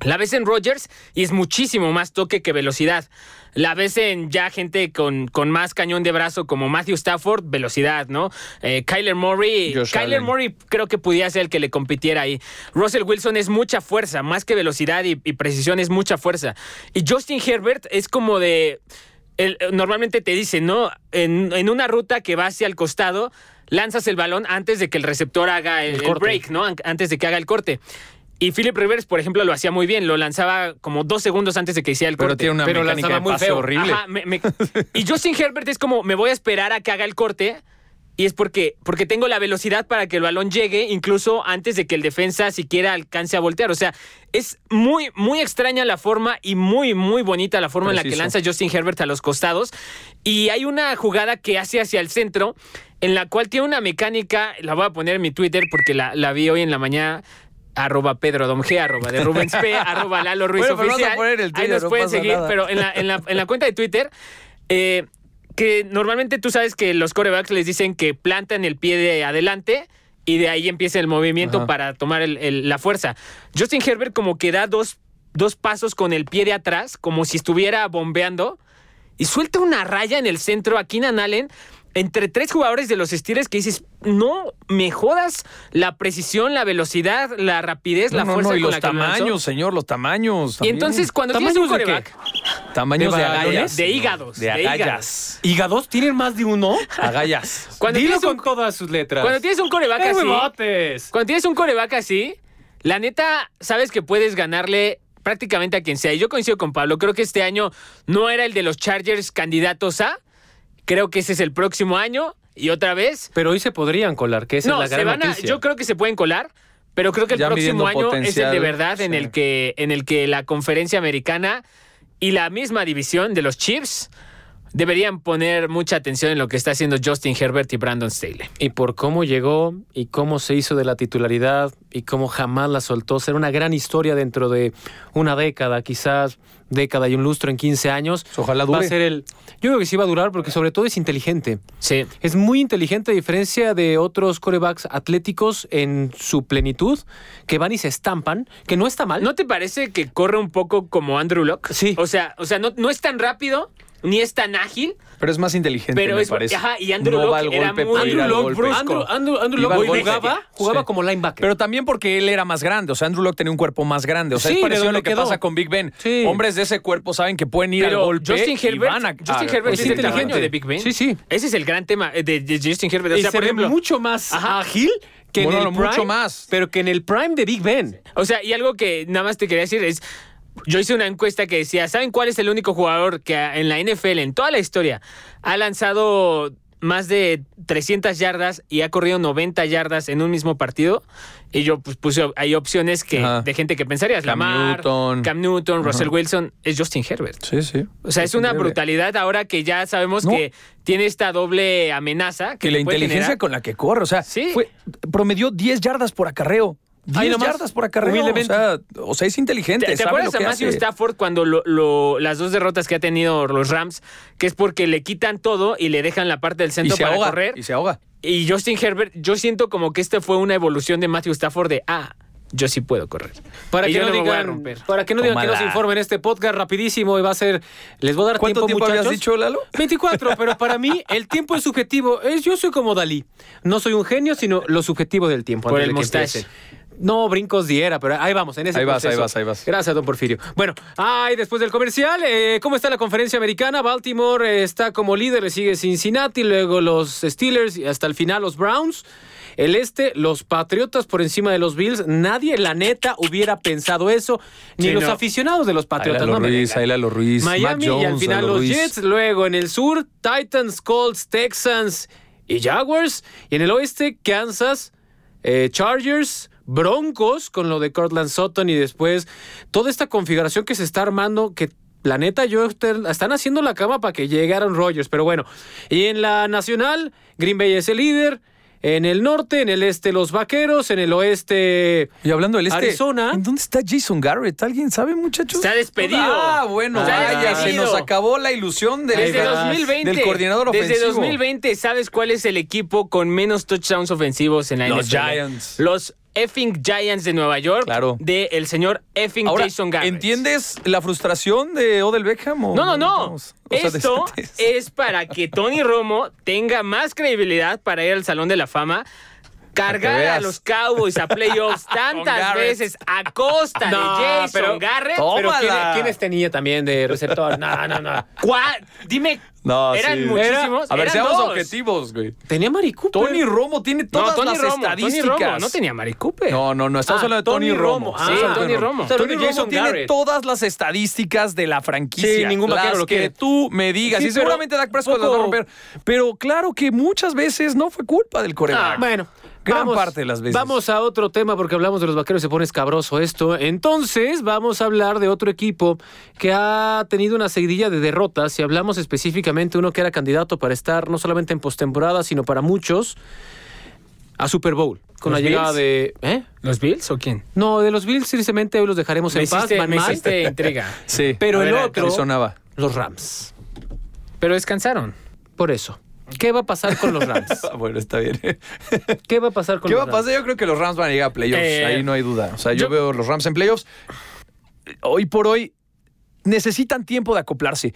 La ves en Rodgers y es muchísimo más toque que velocidad. La ves en ya gente con, con más cañón de brazo como Matthew Stafford, velocidad, ¿no? Eh, Kyler Murray. Josh Kyler Allen. Murray creo que pudiera ser el que le compitiera ahí. Russell Wilson es mucha fuerza, más que velocidad y, y precisión es mucha fuerza. Y Justin Herbert es como de... el- normalmente te dicen, ¿no? En, en una ruta que va hacia el costado, lanzas el balón antes de que el receptor haga el, El break, ¿no? An- Antes de que haga el corte. Y Philip Rivers, por ejemplo, lo hacía muy bien. Lo lanzaba como dos segundos antes de que hiciera el Pero corte. tiene una Pero mecánica lanzaba de muy pase feo. horrible. Ajá, me- me- y Justin Herbert es como, me voy a esperar a que haga el corte. Y es porque, porque tengo la velocidad para que el balón llegue incluso antes de que el defensa siquiera alcance a voltear. O sea, es muy, muy extraña la forma y muy, muy bonita la forma en la que lanza Justin Herbert a los costados. Y hay una jugada que hace hacia el centro, en la cual tiene una mecánica, la voy a poner en mi Twitter porque la, la vi hoy en la mañana. Arroba Pedro Dom G, arroba de Rubens P, arroba Lalo Ruiz Bueno, Oficial. Ahí nos no pueden seguir, nada. pero en la, en la- en la cuenta de Twitter, eh, que normalmente tú sabes que los corebacks les dicen que plantan el pie de adelante y de ahí empieza el movimiento Ajá. para tomar el- el- la fuerza. Justin Herbert como que da dos, dos pasos con el pie de atrás, como si estuviera bombeando, y suelta una raya en el centro a Keenan Allen entre tres jugadores de los Steelers que dices, no me jodas la precisión, la velocidad, la rapidez, la No, fuerza no, y con los la que tamaños, señor, los tamaños. Y entonces cuando tienes un ¿Tamaños de coreback Tamaños ¿De agallas. De hígados, De de agallas. hígados. ¿Hígados tienen más de uno? Agallas. Cuando Dilo tienes un- con todas sus letras. Cuando tienes un coreback ¡Eh, así, cuando tienes un coreback así, la neta, sabes que puedes ganarle prácticamente a quien sea. Y yo coincido con Pablo, creo que este año no era el de los Chargers candidatos a. Creo que ese es el próximo año. Y otra vez. Pero hoy se podrían colar, que esa no, es la se gran van a. noticia. Yo creo que se pueden colar. Pero creo que el Ya próximo año es el de verdad en el que en el que la conferencia americana y la misma división de los Chiefs deberían poner mucha atención en lo que está haciendo Justin Herbert y Brandon Staley. Y por cómo llegó y cómo se hizo de la titularidad y cómo jamás la soltó. Será una gran historia dentro de una década, quizás década y un lustro en 15 años. Ojalá Va dure. a ser el. Yo creo que sí va a durar porque sobre todo es inteligente. Sí. Es muy inteligente a diferencia de otros corebacks atléticos en su plenitud, que van y se estampan, que no está mal. ¿No te parece que corre un poco como Andrew Locke? Sí. O sea, o sea no, no es tan rápido, ni es tan ágil, Pero es más inteligente, Pero me es- parece. ajá, y Andrew no va al era golpe muy- ir Andrew al Luck golpe. brusco. Andrew, Andrew, Andrew golpe. jugaba, jugaba Sí. como linebacker. Pero también porque él era más grande. O sea, Andrew Locke tenía un cuerpo más grande. O sea, Sí, es parecido a lo que quedó. pasa con Big Ben. Sí. Hombres de ese cuerpo saben que pueden ir pero al golpe Justin y Herbert, van a... Justin Herbert es es, el inteligente. tamaño de Big Ben. Sí, sí. Ese es el gran tema de, de Justin Herbert. O y sea, se por ejemplo, mucho más Ajá. ágil que Bueno, en el mucho prime, más. Pero que en el prime de Big Ben. O sea, y algo que nada más te quería decir es, yo hice una encuesta que decía, ¿saben cuál es el único jugador que en la NFL, en toda la historia, ha lanzado más de 300 yardas y ha corrido 90 yardas en un mismo partido? Y yo pues puse, hay opciones que Ajá. de gente que pensarías, Cam Lamar, Newton. Cam Newton, Russell Wilson, es Justin Herbert. Sí, sí. O sea, es una brutalidad ahora que ya sabemos No. que tiene esta doble amenaza. Que Que la inteligencia generar. con la que corre, o sea, Sí. fue, promedió 10 yardas por acarreo. 10 nomás, yardas por acarreo. O humildemente. sea, o sea, es inteligente. ¿Te, acuerdas a Matthew hace. Stafford cuando lo- lo- las dos derrotas que ha tenido los Rams, que es porque le quitan todo y le dejan la parte del Y centro se para ahoga. correr? Y se ahoga. Y Justin Herbert, yo siento como que este fue una evolución de Matthew Stafford de, ah, yo sí puedo correr. Para Y que yo no digan, romper. para que no digan que no se Tómala. informen este podcast rapidísimo y va a ser les voy a dar ¿Cuánto tiempo, tiempo habías muchachos. dicho, Lalo? 24, pero para mí el tiempo es subjetivo. Es, yo soy como Dalí. No soy un genio, sino lo subjetivo del tiempo. Por el mustache. No, brincos diera, pero ahí vamos, en ese Ahí vas, ahí vas, ahí vas. Gracias, don Porfirio. Bueno, ay, después del comercial, eh, ¿cómo está la conferencia americana? Baltimore eh, está como líder, le sigue Cincinnati, luego los Steelers y hasta el final los Browns. El este, los Patriotas por encima de los Bills. Nadie, la neta, hubiera pensado eso. Ni Sí, los no. aficionados de los Ahí Patriotas. Lalo no Ruiz, ahí Lalo Ruiz. Miami y al final los Ruiz. Jets, luego en el sur Titans, Colts, Texans y Jaguars y en el oeste Kansas, eh, Chargers, Broncos con lo de Cortland Sutton y después toda esta configuración que se está armando que la neta, yo están haciendo la cama para que llegaran Rogers, pero bueno. Y en la nacional, Green Bay es el líder. En el norte, en el este, los vaqueros. En el oeste, Y hablando del este, Arizona. ¿en dónde está Jason Garrett? ¿Alguien sabe, muchachos? Está despedido. Ah, bueno, vaya, se nos acabó la ilusión del, Desde 2020. del coordinador ofensivo. Desde 2020, ¿sabes cuál es el equipo con menos touchdowns ofensivos en la Los NFL? Giants. Los effing Giants de Nueva York. Claro. De el señor effing Ahora, Jason Garrett. ¿entiendes la frustración de Odell Beckham? o- No, no, no. vamos? O sea, Esto es para que Tony Romo tenga más credibilidad para ir al Salón de la Fama. Cargar a los Cowboys a playoffs tantas veces a costa de No, Jason pero- Garrett. Toma. Pero ¿quién- Tómala. ¿quiénes tenía también de receptor? No, no, no. ¿Cuál? Dime, No, eran sí. muchísimos. A ver, eran seamos dos. objetivos, güey. Tenía Mari Cooper. Tony Romo tiene No, todas Tony las Romo, Tony estadísticas. Romo, no tenía Mari Cooper. No, no, no, estamos Ah, hablando de Tony, Tony Romo. Romo. Ah, Sí, Tony Romo. Tony Romo Jason tiene Garrett. todas las estadísticas de la franquicia. Sí, ningún vaquero las lo que tú me digas. Sí, y seguramente Dak Prescott las va a romper. Pero claro que muchas veces no fue culpa del coreback. Ah, bueno. Gran parte de las veces. Vamos a otro tema porque hablamos de los vaqueros y se pone escabroso esto. Entonces, vamos a hablar de otro equipo que ha tenido una seguidilla de derrotas. Y hablamos específicamente uno que era candidato para estar no solamente en postemporada, sino para muchos a Super Bowl. Con la ¿Los llegada Bills? de. ¿Eh? ¿Los Bills o quién? No, de los Bills, tristemente, hoy los dejaremos Me en paz. hiciste, me mal. hiciste intriga. Sí. Pero A el ver, otro, sonaba. los Rams. Pero descansaron. Por eso. ¿Qué va a pasar con los Rams? Bueno, está bien. ¿Qué va a pasar con ¿Qué los va a pasar? Yo creo que los Rams van a llegar a playoffs. Eh, Ahí no hay duda. O sea, yo, yo- veo los Rams en playoffs. Hoy por hoy necesitan tiempo de acoplarse.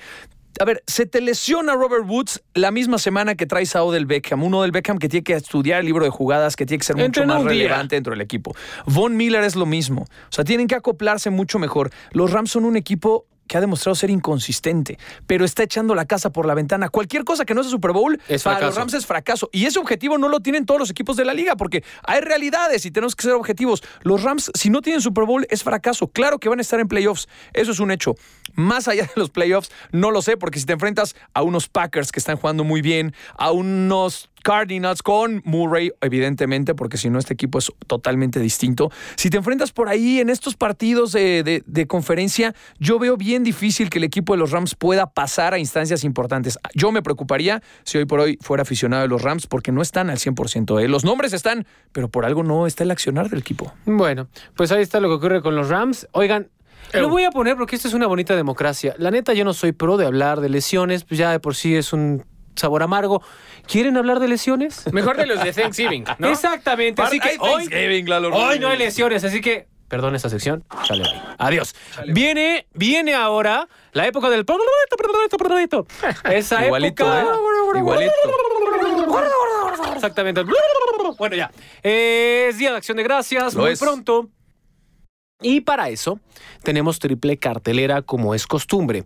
A ver, se te lesiona Robert Woods la misma semana que traes a Odell Beckham. Uno del Beckham que tiene que estudiar el libro de jugadas, que tiene que ser mucho Entrenó más relevante dentro del equipo. Von Miller es lo mismo. O sea, tienen que acoplarse mucho mejor. Los Rams son un equipo que ha demostrado ser inconsistente, pero está echando la casa por la ventana. Cualquier cosa que no sea Super Bowl, Es para fracaso. los Rams es fracaso. Y ese objetivo no lo tienen todos los equipos de la liga, porque hay realidades y tenemos que ser objetivos. Los Rams, si no tienen Super Bowl, es fracaso. Claro que van a estar en playoffs. Eso es un hecho. Más allá de los playoffs, no lo sé, porque si te enfrentas a unos Packers que están jugando muy bien, a unos Cardinals con Murray, evidentemente, porque si no, este equipo es totalmente distinto. Si te enfrentas por ahí en estos partidos de, de- conferencia, yo veo bien difícil que el equipo de los Rams pueda pasar a instancias importantes. Yo me preocuparía si hoy por hoy fuera aficionado de los Rams, porque no están al 100%. ¿eh? Los nombres están, pero por algo no está el accionar del equipo. Bueno, pues ahí está lo que ocurre con los Rams. Oigan, lo voy a poner porque esto es una bonita democracia. La neta, yo no soy pro de hablar de lesiones, pues ya de por sí es un sabor amargo. ¿Quieren hablar de lesiones? Mejor de los de Thanksgiving, ¿no? Exactamente, así que hoy, hoy no hay lesiones, así que perdón esta sección. Sale ahí. Adiós. Viene, viene ahora la época del Esa Igualito, época. ¿eh? Igualito. Exactamente. Bueno, ya. Es Día de Acción de Gracias, Lo muy es. pronto. Y para eso tenemos triple cartelera como es costumbre.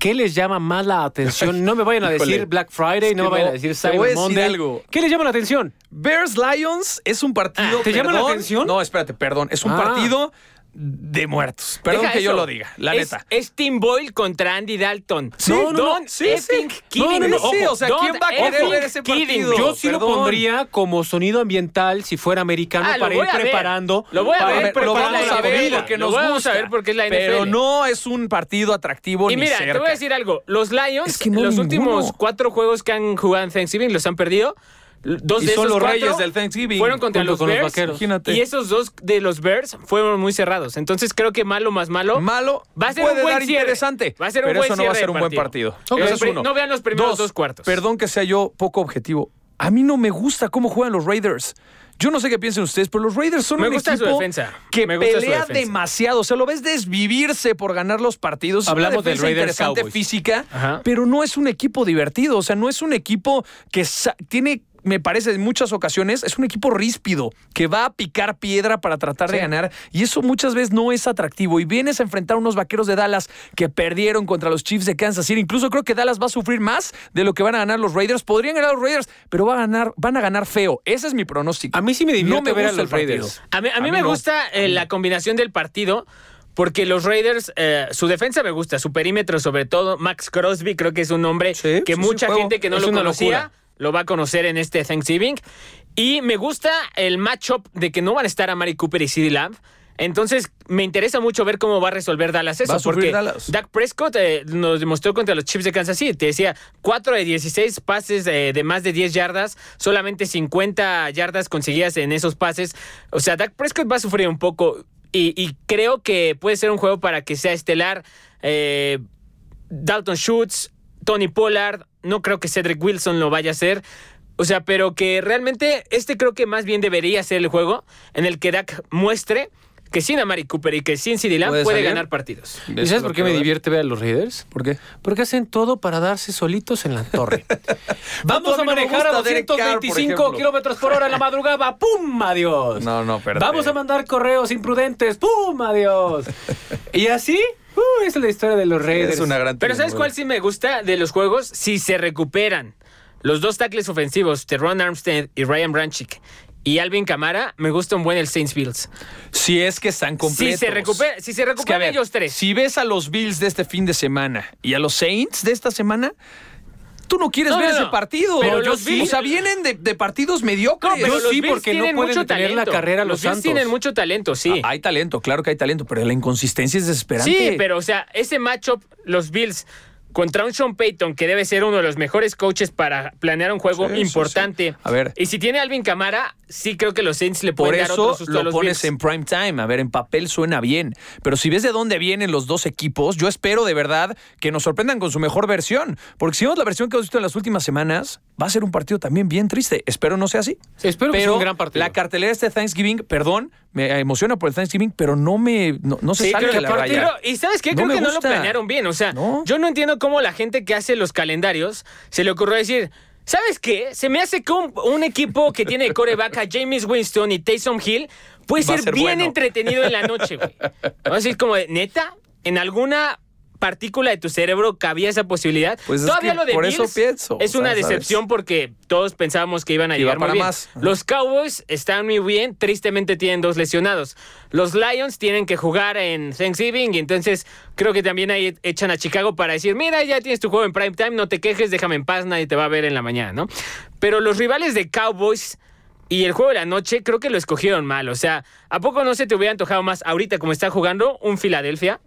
¿Qué les llama más la atención? No me vayan a decir Black Friday, no me vayan a decir Cyber Monday. algo. ¿Qué les llama la atención? Bears Lions es un partido. Ah, ¿te llama la atención? No, espérate, perdón. Es un Ah. partido de muertos. Perdón Deja que yo lo diga, la es, neta. Es Tim Boyle contra Andy Dalton. Sí, no, no, sí, effing sí. kidding No, no, no, me. sí, o sea, Don't ¿quién va a querer ver ese partido? Yo sí lo pondría como sonido ambiental si fuera americano Ah, para ir preparando. Lo voy a para ver, pero lo preparando vamos a ver porque Lo nos vamos gusta. a ver porque es la Pero NFL. no es un partido atractivo Y ni mira, cerca. te voy a decir algo. Los Lions, Es que no los ninguno. últimos cuatro juegos que han jugado en Thanksgiving los han perdido. Dos Y de son esos los cuatro reyes del Thanksgiving. Fueron contra los con los Bears. vaqueros. Imagínate. Y esos dos de los Bears fueron muy cerrados. Entonces creo que malo más malo. Malo Va a ser puede un buen dar cierre. interesante. Va a ser un pero buen eso no va a ser un buen partido. Ok. Eso es uno. no vean los primeros dos cuartos. Perdón que sea yo poco objetivo. A mí no me gusta cómo juegan los Raiders. Yo no sé qué piensen ustedes, pero los Raiders son Me un gusta su equipo defensa. que Me gusta su pelea defensa. demasiado. O sea, lo ves desvivirse por ganar los partidos. Hablamos del Raiders interesante Cowboys. física, Ajá. pero no es un equipo divertido. O sea, no es un equipo que tiene me parece en muchas ocasiones es un equipo ríspido que va a picar piedra para tratar de ganar y eso muchas veces no es atractivo y vienes a enfrentar a unos vaqueros de Dallas que perdieron contra los Chiefs de Kansas City incluso creo que Dallas va a sufrir más de lo que van a ganar los Raiders podrían ganar los Raiders pero va a ganar, van a ganar feo ese es mi pronóstico A mí sí me divierte no me ver a gusta los el partido. Raiders. A mí, a mí A me no. gusta eh, la combinación del partido. Porque los Raiders, eh, su defensa me gusta, su perímetro sobre todo. Max Crosby creo que es un hombre Sí, que sí, mucha gente que no Es lo conocía locura. Lo va a conocer en este Thanksgiving. Y me gusta el matchup de que no van a estar a Mari Cooper y CeeDee Lamb. Entonces, me interesa mucho ver cómo va a resolver Dallas eso. Porque Dallas. Dak Prescott eh, nos demostró contra los Chiefs de Kansas City. Te decía, 4 de 16 pases eh, de más de 10 yardas, solamente 50 yardas conseguidas en esos pases. O sea, Dak Prescott va a sufrir un poco. Y, y creo que puede ser un juego para que sea estelar. Eh, Dalton Schultz, Tony Pollard. No creo que Cedric Wilson lo vaya a hacer. O sea, pero que realmente este creo que más bien debería ser el juego en el que Dak muestre que sin Amari Cooper y que sin CD Lamb ¿Puede salir? ganar partidos. ¿Y sabes por qué me divierte ver a los Raiders? ¿Por qué? Porque hacen todo para darse solitos en la torre. Vamos a manejar a gusta Derek Carr, por 225 ejemplo. kilómetros por hora en la madrugada. ¡Pum! Adiós. No, no, espérate. Vamos a mandar correos imprudentes. ¡Pum! Adiós. y así, uh, esa es la historia de los Raiders. Es una gran Pero ¿sabes cuál sí me gusta de los juegos? Si se recuperan los dos tackles ofensivos, Teron Armstead y Ryan Branchick, y Alvin Camara, me gusta un buen el Saints Bills. Si es que están Si completos. se recupera, si se Es que, a recuperan ver, ellos tres. Si ves a los Bills de este fin de semana y a los Saints de esta semana, tú no quieres No, ver no, ese partido. Pero yo los sí. O sea, vienen de, de partidos mediocres. No, pero Yo sí, porque no pueden mucho detener la carrera los Los Bills Santos. tienen mucho talento, sí. Ah, Hay talento, claro que hay talento, pero la inconsistencia es desesperante. Sí, pero o sea, ese matchup, los Bills contra un Sean Payton que debe ser uno de los mejores coaches para planear un juego Sí, importante. sí. A ver. Y si tiene a Alvin Camara, sí creo que los Saints le Por pueden dar eso otro susto a lo los pones Bills. en prime time. A ver, en papel suena bien. Pero si ves de dónde vienen los dos equipos, yo espero de verdad que nos sorprendan con su mejor versión. Porque si vemos la versión que hemos visto en las últimas semanas, va a ser un partido también bien triste. Espero no sea así. Espero que sea un gran partido. La cartelera de este Thanksgiving, perdón, me emociona por el Thanksgiving, pero no me no, no se Sí, sale de la raya. pero- y sabes qué, No creo que no lo planearon bien. O sea, No. yo no entiendo cómo la gente que hace los calendarios se le ocurrió decir. ¿Sabes qué? Se me hace que un, un equipo que tiene de coreback a James Winston y Taysom Hill puede ser, ser bien bueno. entretenido en la noche, güey. Vamos a decir como, neta, en alguna partícula de tu cerebro cabía esa posibilidad. Pues es Todavía que lo de por eso pienso, es una decepción porque todos pensábamos que iban a llegar muy bien. más. Los Cowboys están muy bien, tristemente tienen dos lesionados. Los Lions tienen que jugar en Thanksgiving y entonces creo que también ahí echan a Chicago para decir, mira, ya tienes tu juego en prime time, no te quejes, déjame en paz, nadie te va a ver en la mañana, ¿no? Pero los rivales de Cowboys y el juego de la noche creo que lo escogieron mal, o sea, ¿a poco no se te hubiera antojado más ahorita como está jugando un Filadelfia,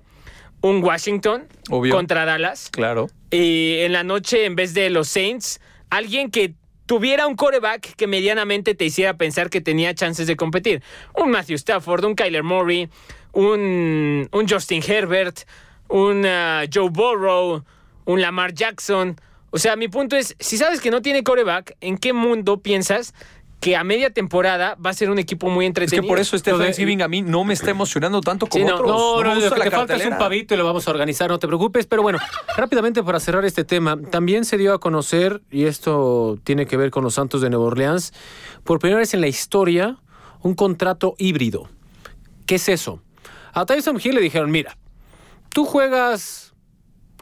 un Washington Obvio. contra Dallas? Claro. y en la noche, en vez de los Saints, alguien que tuviera un coreback que medianamente te hiciera pensar que tenía chances de competir. Un Matthew Stafford, un Kyler Murray, un, un Justin Herbert, un ah, Joe Burrow, un Lamar Jackson. O sea, mi punto es, si sabes que no tiene coreback, ¿en qué mundo piensas que a media temporada va a ser un equipo muy Es entretenido? que por eso este Thanksgiving a mí no me está emocionando tanto como Sí, no, otros. No, no, lo que te falta es un pavito y lo vamos a organizar, no te preocupes. Pero bueno, rápidamente para cerrar este tema, también se dio a conocer, y esto tiene que ver con los Santos de Nueva Orleans, por primera vez en la historia, un contrato híbrido. ¿Qué es eso? A Tyson Hill le dijeron, mira, tú juegas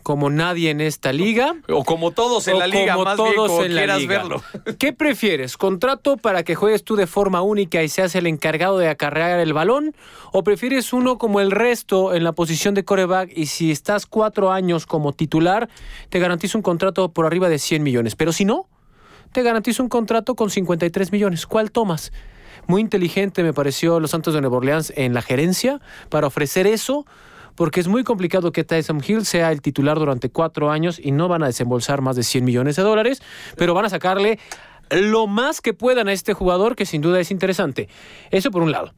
como nadie en esta liga. O como todos en la liga, como más bien todos como en la quieras liga. verlo. ¿Qué prefieres? ¿Contrato para que juegues tú de forma única y seas el encargado de acarrear el balón? ¿O prefieres uno como el resto en la posición de coreback y si estás cuatro años como titular, te garantizo un contrato por arriba de 100 millones? Pero si no, te garantizo un contrato con 53 millones. ¿Cuál tomas? Muy inteligente me pareció los Santos de Nueva Orleans en la gerencia para ofrecer eso, porque es muy complicado que Tyson Hill sea el titular durante cuatro años y no van a desembolsar más de 100 millones de dólares, pero van a sacarle lo más que puedan a este jugador, que sin duda es interesante. Eso por un lado.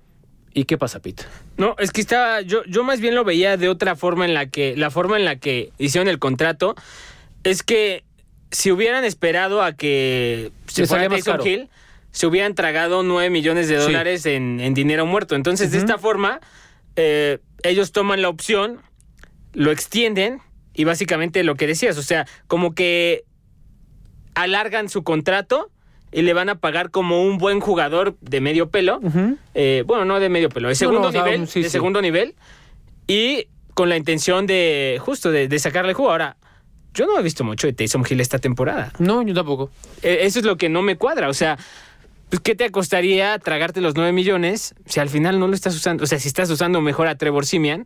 ¿Y qué pasa, Pete? No, es que estaba. Yo, yo más bien lo veía de otra forma en la que. La forma en la que hicieron el contrato es que si hubieran esperado a que se fuera Tyson caro. Hill, se hubieran tragado 9 millones de Sí. dólares en, en dinero muerto. Entonces, de esta forma, eh, ellos toman la opción, lo extienden y básicamente lo que decías, o sea, como que alargan su contrato y le van a pagar como un buen jugador de medio pelo. Eh, bueno, no de medio pelo, de segundo no, o sea, nivel, sí, de sí. segundo nivel. Y con la intención de, justo, de, de sacarle jugo. Ahora, yo no he visto mucho de Taysom Hill esta temporada. No, yo tampoco. Eh, Eso es lo que no me cuadra. O sea, pues, ¿qué te costaría tragarte los 9 millones si al final no lo estás usando? O sea, si estás usando mejor a Trevor Simian,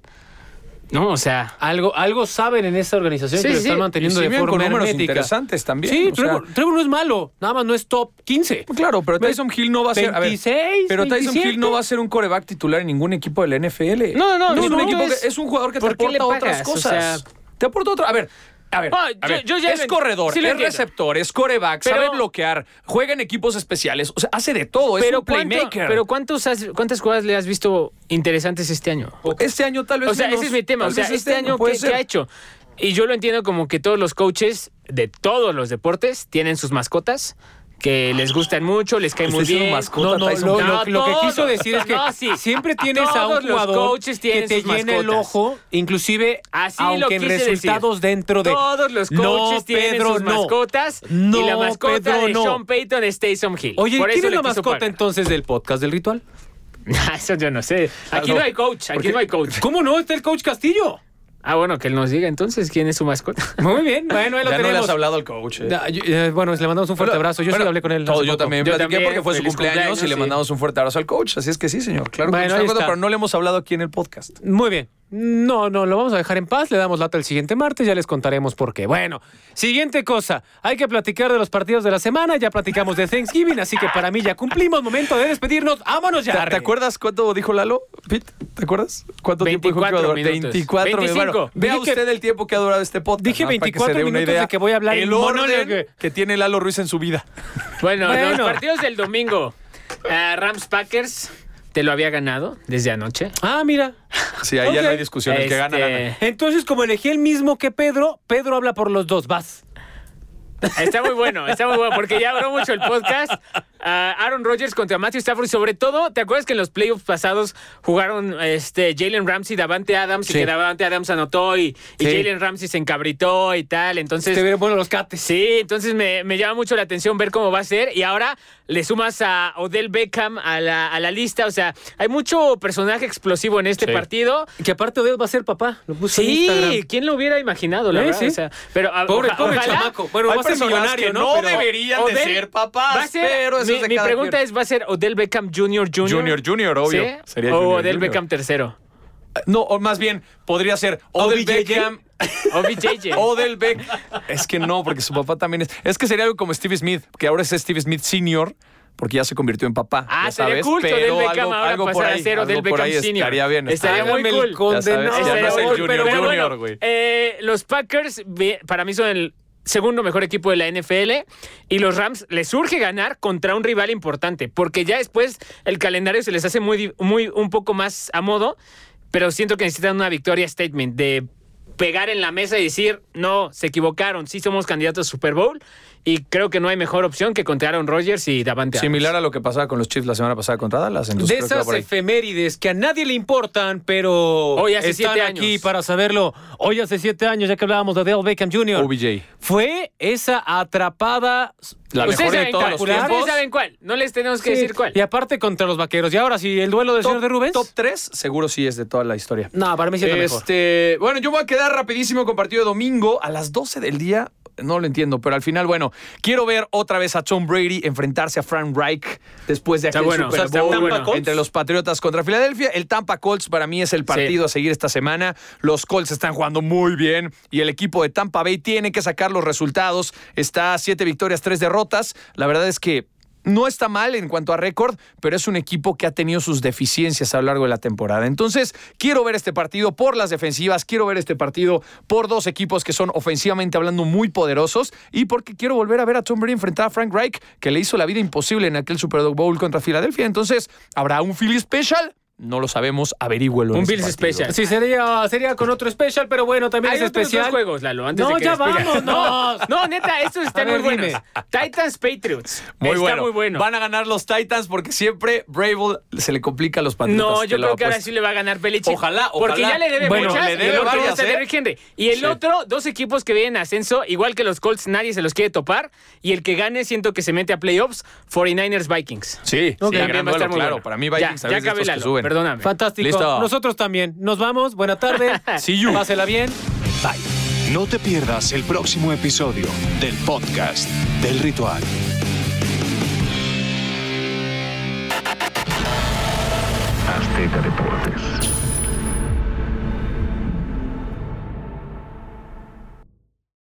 ¿no? O sea, Algo, algo saben en esta organización Sí, que lo sí. están manteniendo Y de forma con números hermética. interesantes también, Sí, o sea- Trevor, no es malo, nada más no es top 15. Claro, pero Tyson Hill no va a ser. a ver, 26, pero Tyson 27. Hill no va a ser un coreback titular en ningún equipo de la NFL. No, no, no, es, no, un no, equipo es- que- es un jugador que te ¿por qué le aporta otras? O cosas. sea- te aporta otra. A ver. A ver, Ah, a yo- ver, yo ya es corredor, sí es entiendo. receptor, es coreback, Pero- sabe bloquear, juega en equipos especiales, o sea, hace de todo, es pero, un ¿cuánto- playmaker. pero ¿cuántos has- ¿cuántas jugadas le has visto interesantes este año? este año tal vez O sea, menos, ese es mi tema. O sea, vez este año, puede ¿qué, ser. qué ha hecho? Y yo lo entiendo como que todos los coaches de todos los deportes tienen sus mascotas, que les gustan mucho, les cae ¿Está muy bien. mascota No, no, lo, lo- que quiso decir es que No, sí. siempre tienes a Todos un los jugador coaches que tienen te sus llene el ojo, inclusive Así aunque en resultados decir. dentro de Todos los No, coaches tienen Pedro, sus mascotas No, y la mascota Pedro, de. Sean Payton es Taysom Hill. Oye, Por ¿quién es la mascota pagar. entonces del podcast del ritual? Eso yo no sé. Aquí Ah, no hay coach, aquí no hay coach. ¿Cómo no? Está el coach Castillo. Ah, bueno, que él nos diga entonces quién es su mascota. Muy bien, bueno, ahí lo Ya no le tenemos. has hablado al coach. eh. Da- yo- eh, bueno, le mandamos un fuerte Bueno, abrazo. Yo sí bueno, hablé con él. todo, yo también Yo platiqué también, porque fue su cumpleaños, y le mandamos un fuerte abrazo al coach. Así es que sí, señor. Claro que Bueno, está. pero no le hemos hablado aquí en el podcast. Muy bien. No, no, lo vamos a dejar en paz. Le damos lata el siguiente martes. Ya les contaremos por qué. Bueno, siguiente cosa. Hay que platicar de los partidos de la semana. Ya platicamos de Thanksgiving, así que para mí ya cumplimos. Momento de despedirnos. Vámonos ya. ¿Te, acuerdas cuánto dijo Lalo, Pete? ¿Te acuerdas? ¿Cuánto tiempo dijo el 24 jugador? minutos. 24 minutos. 25. Bueno, vea Dije que- usted el tiempo que ha durado este podcast. Dije ¿no? Para que 24 se dé una minutos idea. de que voy a hablar El en orden monólogo. que tiene Lalo Ruiz en su vida. Bueno, Bueno. los partidos del domingo. Ah, Rams Packers, te lo había ganado desde anoche. Ah, mira. Sí, ahí ya no hay discusión. El que gana, Este, gana. Entonces, como elegí el mismo que Pedro, Pedro habla por los dos. Vas. Está muy bueno, está muy bueno, porque ya habló mucho el podcast. Ah, Aaron Rodgers contra Matthew Stafford y sobre todo, ¿te acuerdas que en los playoffs pasados jugaron este, Jalen Ramsey, Davante Adams y que Davante Adams anotó y, y. Jalen Ramsey se encabritó y tal? Entonces, Te vieron bueno los cates. sí, entonces me, me llama mucho la atención ver cómo va a ser y ahora le sumas a Odell Beckham a la, a la lista, o sea, hay mucho personaje explosivo en este Sí. partido. Que aparte de él va a ser papá. Lo puso en Sí, Instagram. ¿quién lo hubiera imaginado, la Eh, verdad? sí. O sea, pero a- Pobre, oja- pobre ojalá- chamaco. Bueno, va a ser millonario, ¿no? no Pero- deberían de Odell ser papás, va a ser- pero eso mi, de mi cada pregunta quien. es, ¿va a ser Odell Beckham Jr. Jr.? Junior, Junior, obvio. ¿Sí? Sería o Junior, Odell Junior. Beckham tercero. No, o más bien, podría ser Odell OBJJ. Beckham. O BJJ. Odell Beck. Es que no, porque su papá también es. Es que sería algo como Steve Smith, que ahora es Steve Smith Senior, porque ya se convirtió en papá. Ah, ya sería sabes, cool que Odell Beckham algo, ahora algo pasara ahí, a ser Odell Beckham Senior. estaría bien. Estaría estaría muy el cool. Ya sabes, condenado. ya no es el Junior Pero bueno, Junior, güey. eh, los Packers para mí son el segundo mejor equipo de la NFL y los Rams les surge ganar contra un rival importante porque ya después el calendario se les hace muy, muy un poco más a modo, pero siento que necesitan una victoria statement de pegar en la mesa y decir, no, se equivocaron, sí somos candidatos a Super Bowl y creo que no hay mejor opción que contra Aaron Rodgers y Davante Adams. Similar a lo que pasaba con los Chiefs la semana pasada contra Dallas. Entonces de que esas efemérides que a nadie le importan, pero Hoy hace están siete aquí para saberlo. Hoy hace siete años, ya que hablábamos de Odell Beckham Jr. OBJ. Fue esa atrapada. La Ustedes mejor de saben todos cuál, los ustedes saben cuál, no les tenemos que Sí, decir cuál. Y aparte contra los vaqueros. Y ahora sí, el duelo del señor de Rubens. Top 3, seguro sí es de toda la historia. No, para mí sí es mejor. Este, bueno, yo voy a quedar rapidísimo con partido de domingo a las 12 del día. No lo entiendo, pero al final, bueno, quiero ver otra vez a Tom Brady enfrentarse a Frank Reich después de aquel bueno, Super bueno. entre los Patriotas contra Filadelfia. El Tampa Colts para mí es el partido a seguir esta semana. Los Colts están jugando muy bien y el equipo de Tampa Bay tiene que sacar los resultados. Está a siete victorias, tres derrotas. La verdad es que no está mal en cuanto a récord, pero es un equipo que ha tenido sus deficiencias a lo largo de la temporada. Entonces, quiero ver este partido por las defensivas, quiero ver este partido por dos equipos que son ofensivamente hablando muy poderosos y porque quiero volver a ver a Tom Brady enfrentar a Frank Reich, que le hizo la vida imposible en aquel Super Bowl contra Filadelfia. Entonces, ¿habrá un Philly Special? No lo sabemos, averígüelo. Un ese Bills partido. Special. Sí, sería, sería con otro especial, pero bueno, también Hay es otros especial. dos juegos, Lalo, antes No, de que ya vámonos. No, no, neta, estos están A ver, muy buenos. dime. Titans Patriots. Muy Está bueno. muy bueno. Van a ganar los Titans porque siempre Bravo se le complica a los Patriotas. No, yo creo que ahora sí le va a ganar Belichick. Ojalá, Porque ojalá. ya le debe Bueno, muchas. le debe y el otro varias, está ¿eh? Derrick Henry. Y el Sí. otro, dos equipos que vienen en ascenso, igual que los Colts, nadie se los quiere topar. Y el que gane, siento que se mete a playoffs, 49ers Vikings. Sí, Ok. sí, También gran va a estar duelo, muy claro. bueno. Para mí Vikings ya también es de acabé, estos que suben. Perdóname. Fantástico. Listo. Nosotros también. Nos vamos. Buena tarde. See you. Pásela bien. No te pierdas el próximo episodio del podcast del ritual. Azteca Deportes.